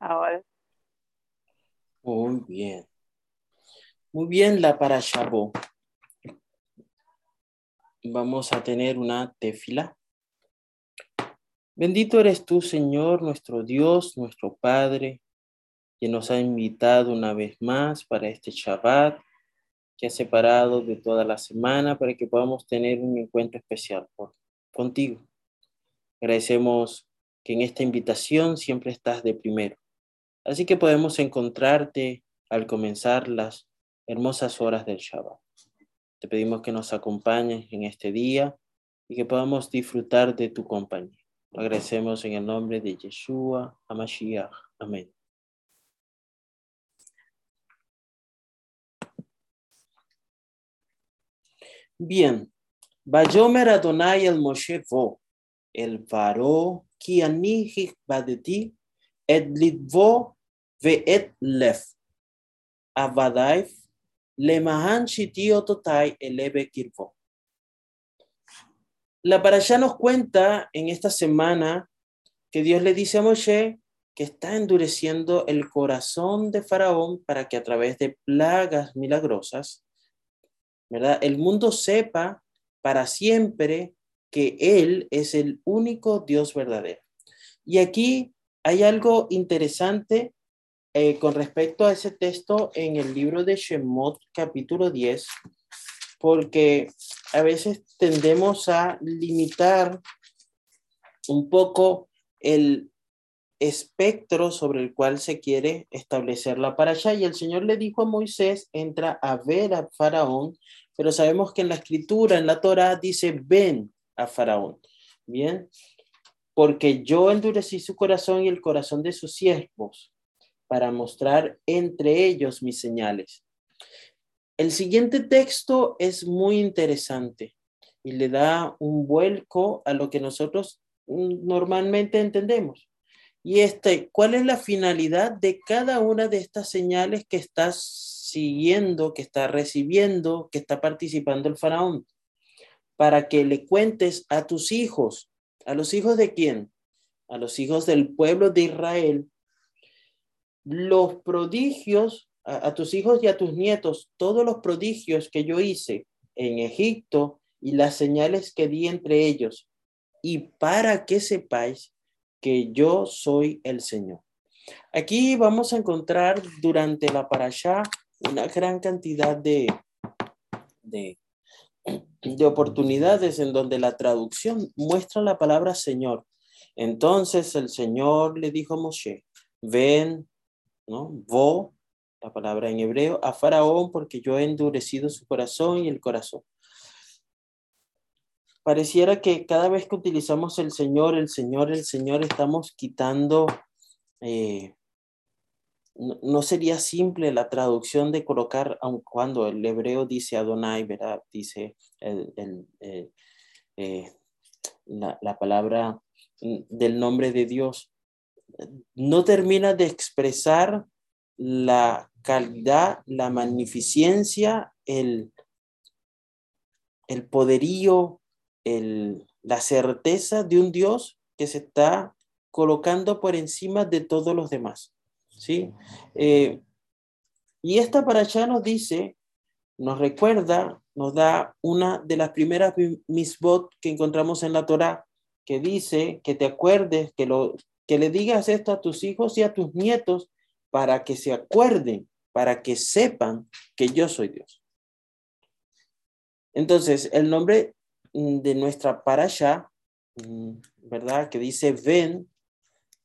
Ahora. Muy bien. Muy bien, la para Shabbat. Vamos a tener una tefila. Bendito eres tú, Señor, nuestro Dios, nuestro Padre, que nos ha invitado una vez más para este Shabbat, que ha separado de toda la semana para que podamos tener un encuentro especial contigo. Agradecemos que en esta invitación siempre estás de primero. Así que podemos encontrarte al comenzar las hermosas horas del Shabbat. Te pedimos que nos acompañes en este día y que podamos disfrutar de tu compañía. Lo agradecemos en el nombre de Yeshua Hamashiach. Amén. Bien. Bayomer Adonai el Moshe el varo ki badeti, et litvo ve et lef. Avadaif Totai Kirvo. La parasha nos cuenta en esta semana que Dios le dice a Moshe que está endureciendo el corazón de Faraón para que a través de plagas milagrosas, ¿verdad? El mundo sepa para siempre que Él es el único Dios verdadero. Y aquí hay algo interesante eh, con respecto a ese texto en el libro de Shemot, capítulo 10, porque a veces tendemos a limitar un poco el espectro sobre el cual se quiere establecer la allá Y el Señor le dijo a Moisés, entra a ver a Faraón, pero sabemos que en la escritura, en la Torah, dice, ven a Faraón. Bien, porque yo endurecí su corazón y el corazón de sus siervos para mostrar entre ellos mis señales. El siguiente texto es muy interesante y le da un vuelco a lo que nosotros normalmente entendemos. Y este, ¿cuál es la finalidad de cada una de estas señales que estás siguiendo, que está recibiendo, que está participando el faraón? Para que le cuentes a tus hijos, a los hijos de quién? A los hijos del pueblo de Israel, los prodigios a, tus hijos y a tus nietos, todos los prodigios que yo hice en Egipto y las señales que di entre ellos, y para que sepáis que yo soy el Señor. Aquí vamos a encontrar durante la parasha una gran cantidad de, de, de oportunidades en donde la traducción muestra la palabra Señor. Entonces el Señor le dijo a Moshe, ven ¿no? Vo, la palabra en hebreo, a Faraón porque yo he endurecido su corazón y el corazón. Pareciera que cada vez que utilizamos el Señor, el Señor, el Señor, estamos quitando, eh, no, sería simple la traducción de colocar, aun cuando el hebreo dice Adonai, ¿verdad? Dice el, eh, la, la palabra del nombre de Dios no termina de expresar la calidad, la magnificencia, el, el poderío, el, la certeza de un Dios que se está colocando por encima de todos los demás. ¿sí? Eh, y esta para allá nos dice, nos recuerda, nos da una de las primeras misbot que encontramos en la Torá, que dice que te acuerdes que lo, que le digas esto a tus hijos y a tus nietos para que se acuerden, para que sepan que yo soy Dios. Entonces, el nombre mm, de nuestra parasha, mm, ¿verdad? Que dice ven,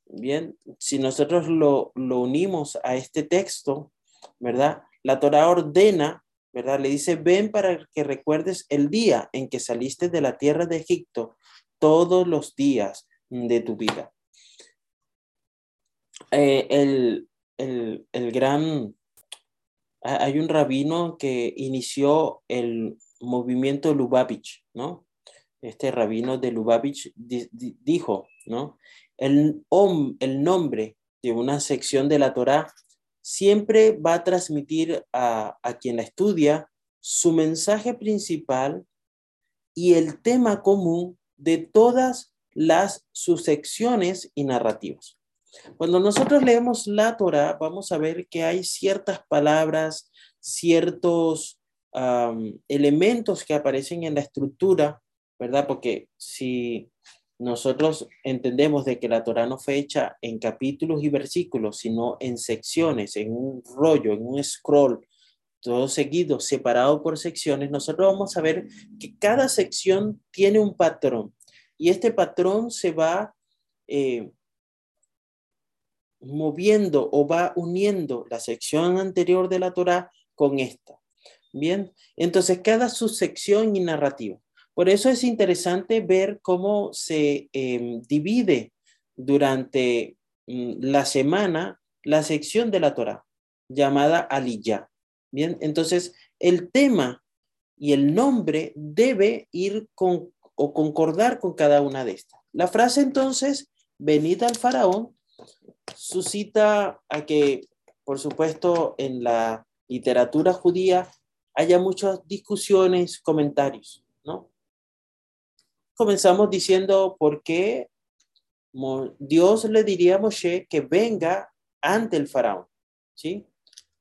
bien, si nosotros lo, lo unimos a este texto, ¿verdad? La Torah ordena, ¿verdad? Le dice, ven para que recuerdes el día en que saliste de la tierra de Egipto, todos los días de tu vida. Eh, el, el, gran, hay un rabino que inició el movimiento Lubavitch, ¿no? Este rabino de Lubavitch dijo, ¿no? El, el nombre de una sección de la Torá siempre va a transmitir a, a quien la estudia su mensaje principal y el tema común de todas las subsecciones y narrativas. Cuando nosotros leemos la Torah, vamos a ver que hay ciertas palabras, ciertos elementos que aparecen en la estructura, ¿verdad? Porque si nosotros entendemos de que la Torah no fue hecha en capítulos y versículos, sino en secciones, en un rollo, en un scroll, todo seguido, separado por secciones, nosotros vamos a ver que cada sección tiene un patrón y este patrón se va eh, moviendo o va uniendo la sección anterior de la Torah con esta. Bien, entonces cada subsección y narrativa. Por eso es interesante ver cómo se em, divide durante mm, la semana la sección de la Torah llamada Aliyah. Bien, entonces el tema y el nombre debe ir con o concordar con cada una de estas. La frase entonces, venid al faraón, suscita a que, por supuesto, en la literatura judía haya muchas discusiones, comentarios, ¿no? Comenzamos diciendo por qué Dios le diría a Moshe que venga ante el faraón, ¿sí?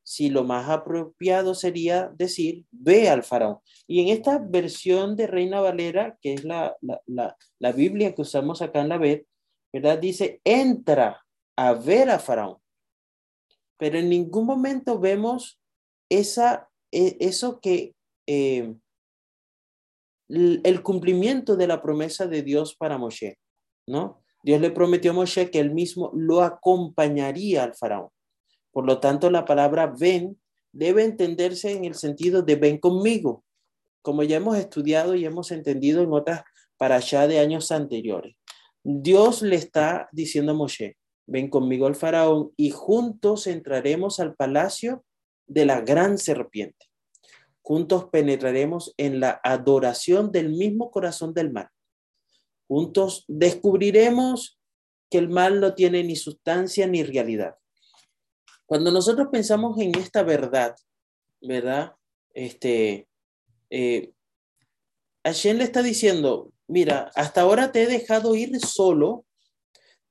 Si lo más apropiado sería decir, ve al faraón. Y en esta versión de Reina Valera, que es la, la, la, Biblia que usamos acá en la vez, ¿verdad? Dice, entra a ver a Faraón. Pero en ningún momento vemos esa, e, eso que, eh, el cumplimiento de la promesa de Dios para Moshe, ¿no? Dios le prometió a Moshe que él mismo lo acompañaría al faraón. Por lo tanto, la palabra ven debe entenderse en el sentido de ven conmigo, como ya hemos estudiado y hemos entendido en otras para allá de años anteriores. Dios le está diciendo a Moshe, ven conmigo al faraón y juntos entraremos al palacio de la gran serpiente. Juntos penetraremos en la adoración del mismo corazón del mal. Juntos descubriremos que el mal no tiene ni sustancia ni realidad. Cuando nosotros pensamos en esta verdad, ¿verdad? Este, eh, Hashem le está diciendo, mira, hasta ahora te he dejado ir solo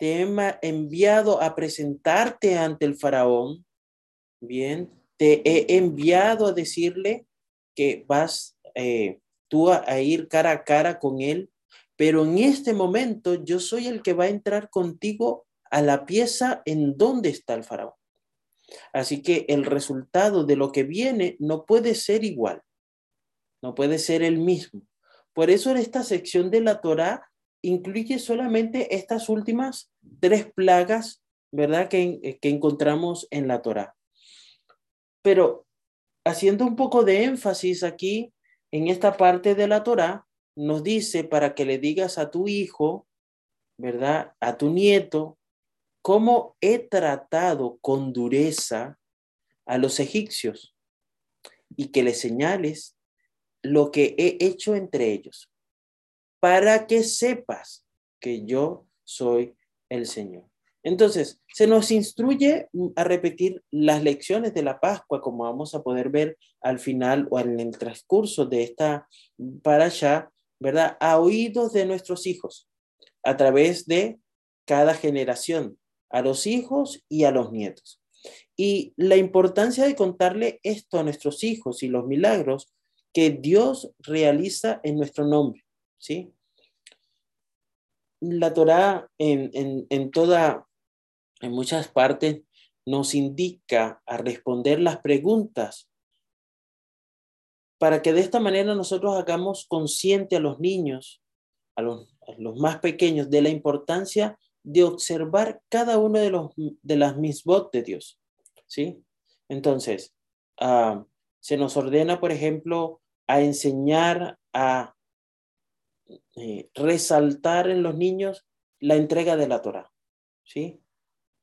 te he enviado a presentarte ante el faraón, bien, te he enviado a decirle que vas eh, tú a, ir cara a cara con él, pero en este momento yo soy el que va a entrar contigo a la pieza en donde está el faraón. Así que el resultado de lo que viene no puede ser igual, no puede ser el mismo. Por eso en esta sección de la Torá incluye solamente estas últimas tres plagas, ¿verdad? Que, eh, que encontramos en la Torah. Pero haciendo un poco de énfasis aquí en esta parte de la Torah, nos dice para que le digas a tu hijo, ¿verdad? A tu nieto, cómo he tratado con dureza a los egipcios y que le señales lo que he hecho entre ellos para que sepas que yo soy el Señor. Entonces, se nos instruye a repetir las lecciones de la Pascua, como vamos a poder ver al final o en el transcurso de esta para allá, ¿verdad? A oídos de nuestros hijos, a través de cada generación, a los hijos y a los nietos. Y la importancia de contarle esto a nuestros hijos y los milagros que Dios realiza en nuestro nombre. ¿sí? La Torá en, en, en toda, en muchas partes, nos indica a responder las preguntas para que de esta manera nosotros hagamos consciente a los niños, a los, los más pequeños, de la importancia de observar cada uno de, los, de las misbot de Dios. ¿Sí? Entonces, ah, se nos ordena, por ejemplo, a enseñar a eh, resaltar en los niños la entrega de la Torah. ¿sí?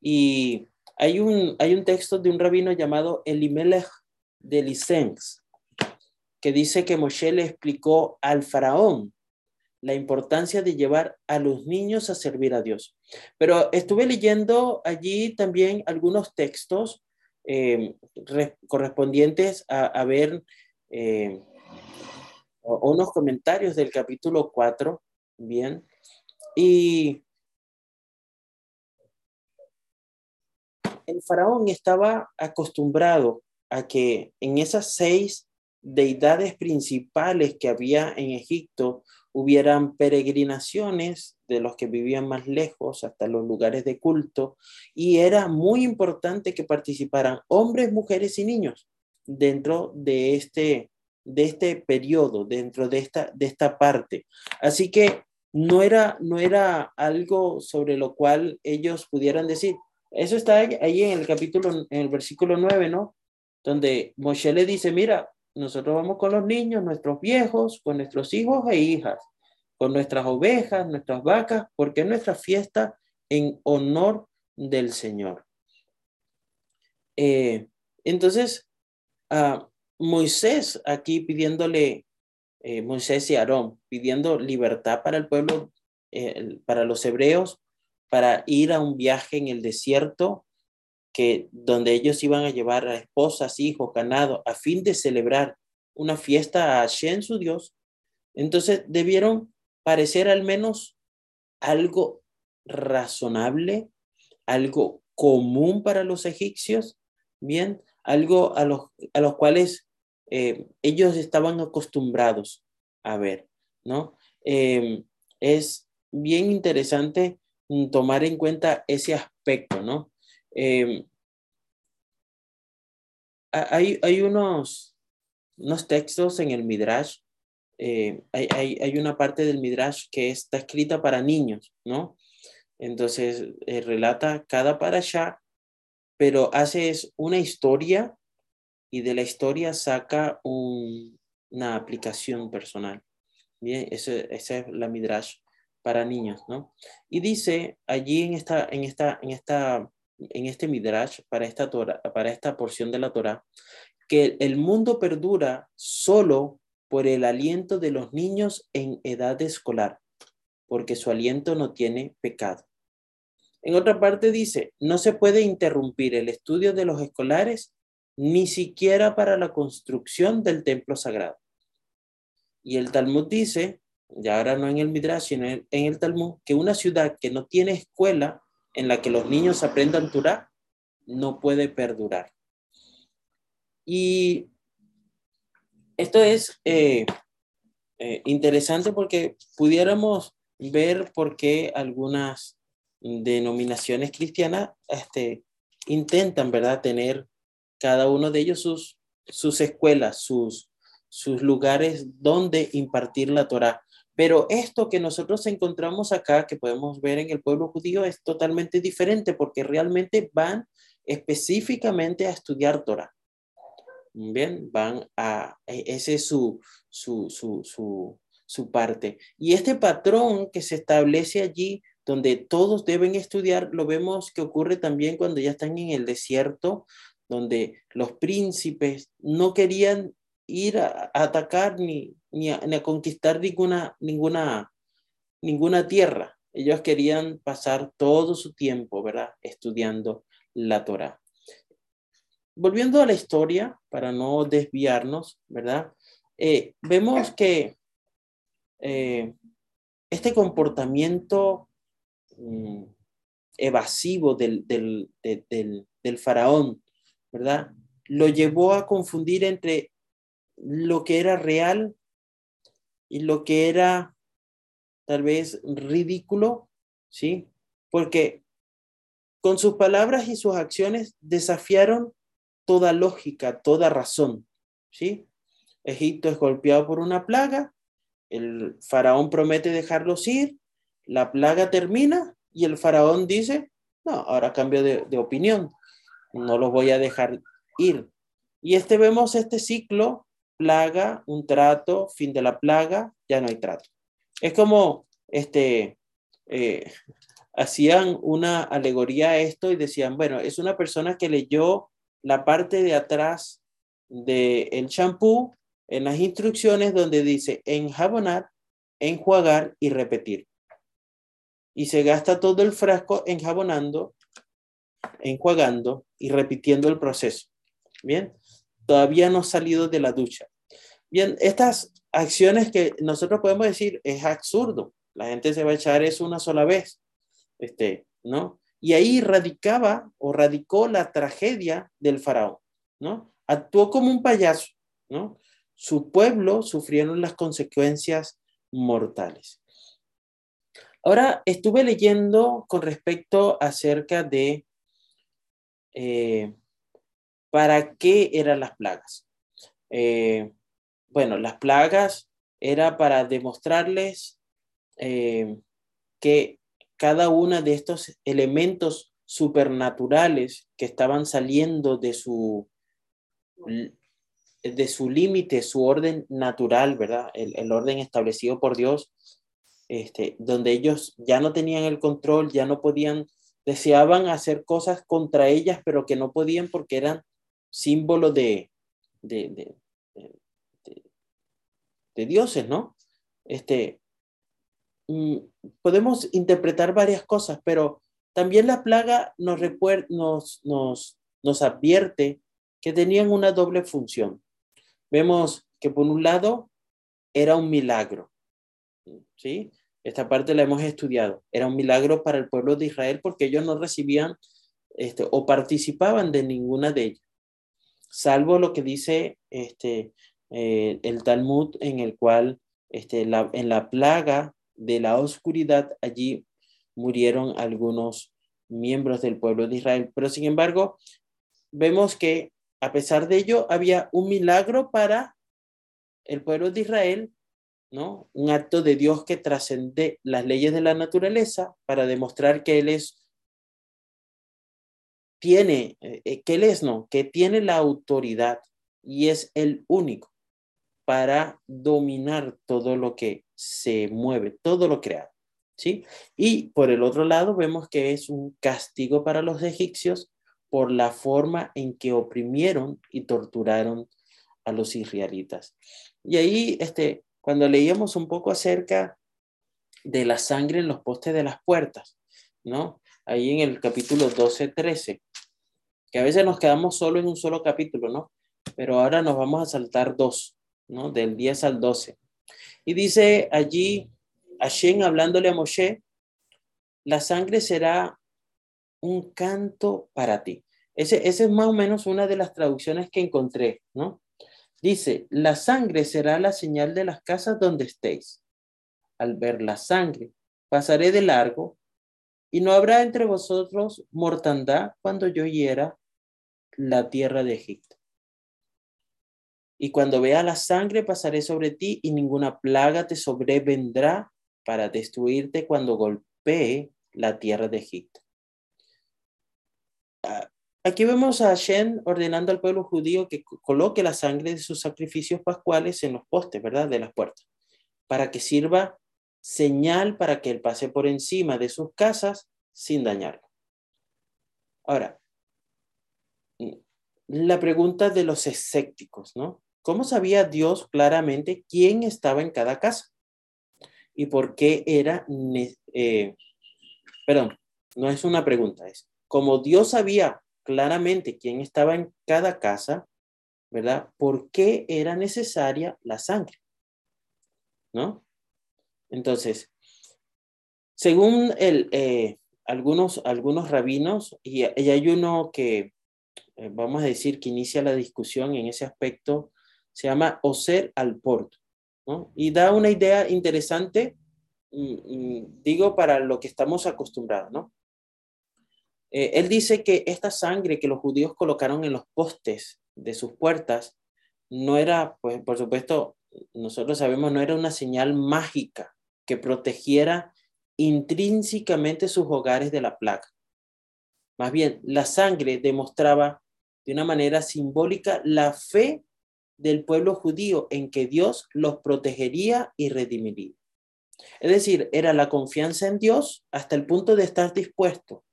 Y hay un, hay un texto de un rabino llamado Elimelech de Lisens que dice que Moshe le explicó al faraón la importancia de llevar a los niños a servir a Dios. Pero estuve leyendo allí también algunos textos eh, correspondientes a, ver eh, unos comentarios del capítulo 4, bien, y el faraón estaba acostumbrado a que en esas seis deidades principales que había en Egipto hubieran peregrinaciones de los que vivían más lejos hasta los lugares de culto y era muy importante que participaran hombres, mujeres y niños dentro de este de este periodo, dentro de esta de esta parte. Así que no era no era algo sobre lo cual ellos pudieran decir, eso está ahí en el capítulo en el versículo 9, ¿no? Donde Moshe le dice, mira, nosotros vamos con los niños, nuestros viejos, con nuestros hijos e hijas, con nuestras ovejas, nuestras vacas, porque es nuestra fiesta en honor del Señor. Eh, entonces, a Moisés aquí pidiéndole, eh, Moisés y Aarón, pidiendo libertad para el pueblo, eh, para los hebreos, para ir a un viaje en el desierto que donde ellos iban a llevar a esposas, hijos, ganado, a fin de celebrar una fiesta a Hashem, su Dios, entonces debieron parecer al menos algo razonable, algo común para los egipcios, bien, algo a los, a los cuales eh, ellos estaban acostumbrados a ver, ¿no? Em, es bien interesante tomar en cuenta ese aspecto, ¿no? Eh, hay, hay unos, unos textos en el Midrash, eh, hay, hay, hay, una parte del Midrash que está escrita para niños, ¿no? Entonces, eh, relata cada allá, pero hace una historia y de la historia saca una aplicación personal. Bien, esa es la Midrash para niños, ¿no? Y dice allí en esta, en esta, en esta en este Midrash, para esta, para esta porción de la Torah, que el mundo perdura solo por el aliento de los niños en edad escolar, porque su aliento no tiene pecado. En otra parte dice, no se puede interrumpir el estudio de los escolares ni siquiera para la construcción del templo sagrado. Y el Talmud dice, ya ahora no en el Midrash, sino en el Talmud, que una ciudad que no tiene escuela en la que los niños aprendan Torah no puede perdurar. Y esto es eh, eh, interesante porque pudiéramos ver por qué algunas denominaciones cristianas este, intentan, ¿verdad?, tener cada uno de ellos sus, sus escuelas, sus, sus lugares donde impartir la Torah. Pero esto que nosotros encontramos acá, que podemos ver en el pueblo judío, es totalmente diferente porque realmente van específicamente a estudiar Torah. Bien, van a, e, ese es su, su, su, su parte. Y este patrón que se establece allí, donde todos deben estudiar, lo vemos que ocurre también cuando ya están en el desierto, donde los príncipes no querían ir a, atacar ni, ni, a, conquistar ninguna, ninguna, ninguna tierra. Ellos querían pasar todo su tiempo, ¿verdad? Estudiando la Torah. Volviendo a la historia, para no desviarnos, ¿verdad? Eh, vemos que eh, este comportamiento mm, evasivo del, del, del, del, faraón, ¿verdad? Lo llevó a confundir entre lo que era real y lo que era tal vez ridículo, ¿sí? Porque con sus palabras y sus acciones desafiaron toda lógica, toda razón, ¿sí? Egipto es golpeado por una plaga, el faraón promete dejarlos ir, la plaga termina y el faraón dice, no, ahora cambio de, de opinión, no los voy a dejar ir. Y este vemos este ciclo plaga, un trato, fin de la plaga, ya no hay trato. Es como, este, eh, hacían una alegoría a esto y decían, bueno, es una persona que leyó la parte de atrás del el champú en las instrucciones donde dice enjabonar, enjuagar y repetir. Y se gasta todo el frasco enjabonando, enjuagando y repitiendo el proceso. Bien, todavía no salido de la ducha. Bien, estas acciones que nosotros podemos decir es absurdo. La gente se va a echar eso una sola vez, este, ¿no? Y ahí radicaba o radicó la tragedia del faraón, ¿no? Actuó como un payaso, ¿no? Su pueblo sufrieron las consecuencias mortales. Ahora estuve leyendo con respecto acerca de eh, para qué eran las plagas. Eh, bueno, las plagas era para demostrarles eh, que cada uno de estos elementos supernaturales que estaban saliendo de su de su límite, su orden natural, ¿verdad? El, orden establecido por Dios, este, donde ellos ya no tenían el control, ya no podían, deseaban hacer cosas contra ellas, pero que no podían porque eran símbolos de, de, de, dioses, ¿no? Este, mm, podemos interpretar varias cosas, pero también la plaga nos, nos, nos, nos advierte que tenían una doble función. Vemos que por un lado era un milagro, ¿sí? Esta parte la hemos estudiado. Era un milagro para el pueblo de Israel porque ellos no recibían este, o participaban de ninguna de ellas, salvo lo que dice este, eh, el Talmud en el cual este, en la plaga de la oscuridad allí murieron algunos miembros del pueblo de Israel. Pero sin embargo, vemos que a pesar de ello, había un milagro para el pueblo de Israel, ¿no? Un acto de Dios que trascende las leyes de la naturaleza para demostrar que Él es, tiene, eh, que Él es, no, que tiene la autoridad y es el único para dominar todo lo que se mueve, todo lo creado. ¿Sí? Y por el otro lado vemos que es un castigo para los egipcios por la forma en que oprimieron y torturaron a los israelitas. Y ahí, este, cuando leíamos un poco acerca de la sangre en los postes de las puertas, ¿no? Ahí en el capítulo 12, 13, que a veces nos quedamos solo en un solo capítulo, ¿no? Pero ahora nos vamos a saltar dos, ¿no? Del 10 al 12. Y dice allí Hashem hablándole a Moshe, la sangre será un canto para ti. Ese, ese es más o menos una de las traducciones que encontré, ¿no? Dice, la sangre será la señal de las casas donde estéis. Al ver la sangre, pasaré de largo y no habrá entre vosotros mortandad cuando yo hiera la tierra de Egipto. Y cuando vea la sangre, pasaré sobre ti y ninguna plaga te sobrevendrá para destruirte cuando golpee la tierra de Egipto. Aquí vemos a Shen ordenando al pueblo judío que coloque la sangre de sus sacrificios pascuales en los postes, ¿verdad? De las puertas, para que sirva señal para que él pase por encima de sus casas sin dañarlo. Ahora, la pregunta de los escépticos, ¿no? ¿Cómo sabía Dios claramente quién estaba en cada casa? ¿Y por qué era... Eh, perdón, no es una pregunta, es como Dios sabía claramente quién estaba en cada casa, ¿verdad? ¿Por qué era necesaria la sangre? ¿No? Entonces, según eh, algunos, algunos rabinos, y, hay uno que, eh, vamos a decir, que inicia la discusión en ese aspecto, se llama Oser al Porto, ¿no? Y da una idea interesante, mm, mm, digo, para lo que estamos acostumbrados, ¿no? Eh, él dice que esta sangre que los judíos colocaron en los postes de sus puertas no era, pues por supuesto, nosotros sabemos, no era una señal mágica que protegiera intrínsecamente sus hogares de la plaga. Más bien, la sangre demostraba de una manera simbólica la fe del pueblo judío en que Dios los protegería y redimiría. Es decir, era la confianza en Dios hasta el punto de estar dispuesto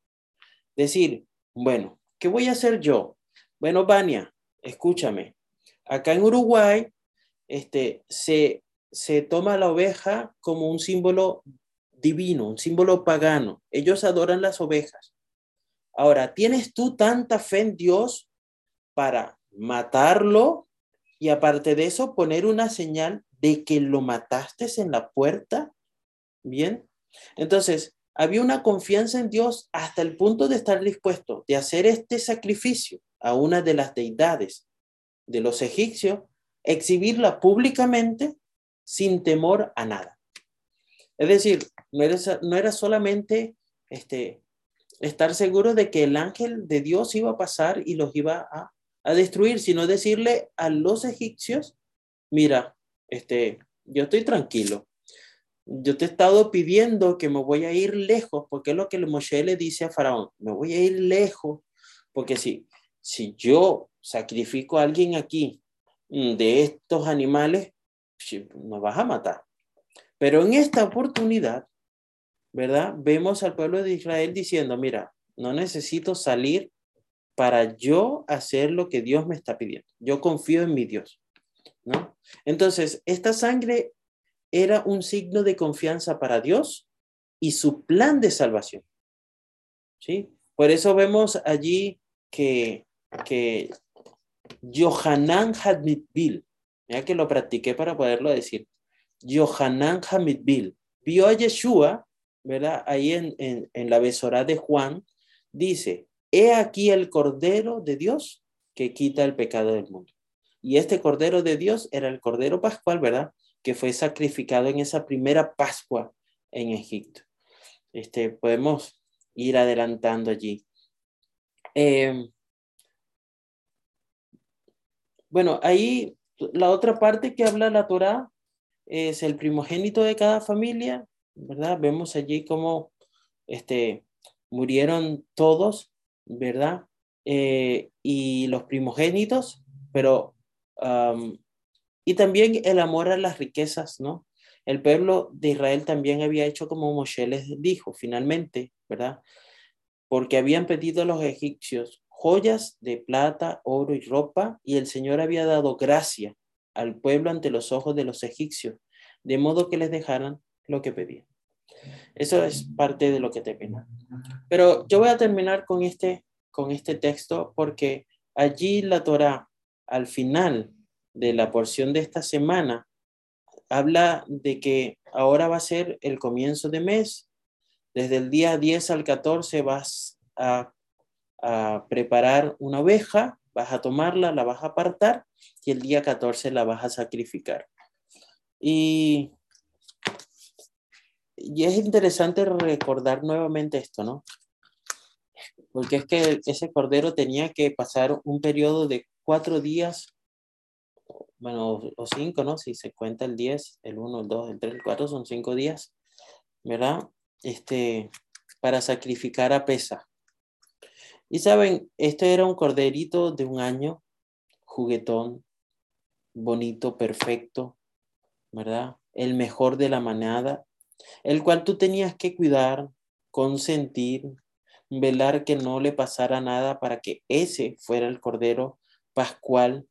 decir, bueno, ¿qué voy a hacer yo? Bueno, Vania, escúchame. Acá en Uruguay, este, se, se toma la oveja como un símbolo divino, un símbolo pagano. Ellos adoran las ovejas. Ahora, ¿tienes tú tanta fe en Dios para matarlo y aparte de eso poner una señal de que lo mataste en la puerta? Bien. Entonces, había una confianza en Dios hasta el punto de estar dispuesto de hacer este sacrificio a una de las deidades de los egipcios, exhibirla públicamente sin temor a nada. Es decir, no era, no era solamente este, estar seguro de que el ángel de Dios iba a pasar y los iba a, a destruir, sino decirle a los egipcios, mira, este, yo estoy tranquilo, yo te he estado pidiendo que me voy a ir lejos, porque es lo que Moshe le dice a Faraón, me voy a ir lejos, porque si, si yo sacrifico a alguien aquí mm, de estos animales, nos vas a matar. Pero en esta oportunidad, ¿verdad? Vemos al pueblo de Israel diciendo, mira, no necesito salir para yo hacer lo que Dios me está pidiendo. Yo confío en mi Dios, ¿no? Entonces, esta sangre era un signo de confianza para Dios y su plan de salvación. ¿Sí? Por eso vemos allí que, que Yohanan Hadmitbil, ya que lo practiqué para poderlo decir, Yohanan Hadmitbil, vio a Yeshua, ¿verdad? Ahí en, en, la besora de Juan, dice, he aquí el Cordero de Dios que quita el pecado del mundo. Y este Cordero de Dios era el Cordero Pascual, ¿verdad? Que fue sacrificado en esa primera Pascua en Egipto. Este, podemos ir adelantando allí. Em, bueno, ahí la otra parte que habla la Torá es el primogénito de cada familia, ¿verdad? Vemos allí cómo este, murieron todos, ¿verdad? Eh, y los primogénitos, pero y también el amor a las riquezas, ¿no? El pueblo de Israel también había hecho como Moshe les dijo, finalmente, ¿verdad? Porque habían pedido a los egipcios joyas de plata, oro y ropa, y el Señor había dado gracia al pueblo ante los ojos de los egipcios, de modo que les dejaran lo que pedían. Eso es parte de lo que termina. Pero yo voy a terminar con este, con este texto porque allí la Torah, al final, de la porción de esta semana habla de que ahora va a ser el comienzo de mes. Desde el día 10 al 14 vas a, preparar una oveja, vas a tomarla, la vas a apartar y el día 14 la vas a sacrificar. Y, y es interesante recordar nuevamente esto, ¿no? Porque es que ese cordero tenía que pasar un periodo de cuatro días bueno, o cinco, ¿no? Si se cuenta el 10, el 1, el 2, el 3, el 4, son cinco días, ¿verdad? Este, para sacrificar a pesa. Y saben, este era un corderito de un año, juguetón, bonito, perfecto, ¿verdad? El mejor de la manada, el cual tú tenías que cuidar, consentir, velar que no le pasara nada para que ese fuera el cordero pascual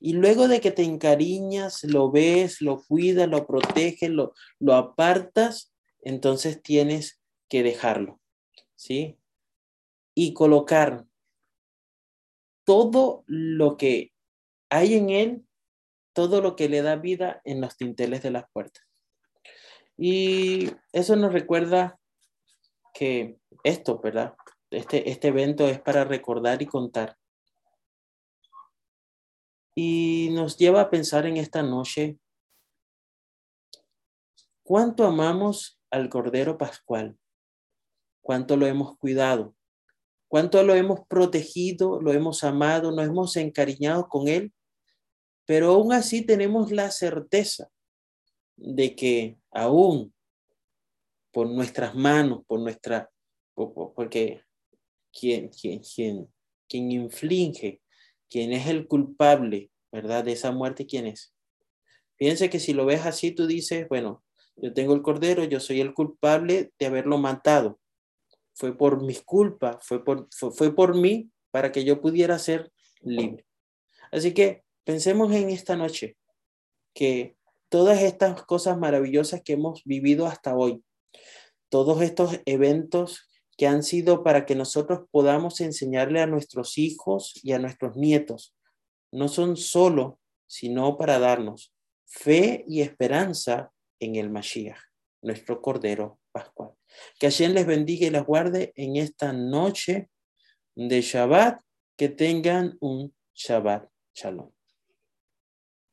y luego de que te encariñas, lo ves, lo cuidas, lo proteges, lo, lo apartas, entonces tienes que dejarlo, ¿sí? Y colocar todo lo que hay en él, todo lo que le da vida en los tinteles de las puertas. Y eso nos recuerda que esto, ¿verdad? Este, este evento es para recordar y contar y nos lleva a pensar en esta noche cuánto amamos al Cordero Pascual, cuánto lo hemos cuidado, cuánto lo hemos protegido, lo hemos amado, nos hemos encariñado con él, pero aún así tenemos la certeza de que aún por nuestras manos, por nuestra, porque quien, quien, quien, quien inflige ¿Quién es el culpable, verdad, de esa muerte? ¿Quién es? Piense que si lo ves así, tú dices, bueno, yo tengo el cordero, yo soy el culpable de haberlo matado. Fue por mis culpas, fue por, fue, por mí para que yo pudiera ser libre. Así que pensemos en esta noche que todas estas cosas maravillosas que hemos vivido hasta hoy, todos estos eventos que han sido para que nosotros podamos enseñarle a nuestros hijos y a nuestros nietos. No son solo, sino para darnos fe y esperanza en el Mashiach, nuestro Cordero Pascual. Que Hashem les bendiga y les guarde en esta noche de Shabbat. Que tengan un Shabbat Shalom.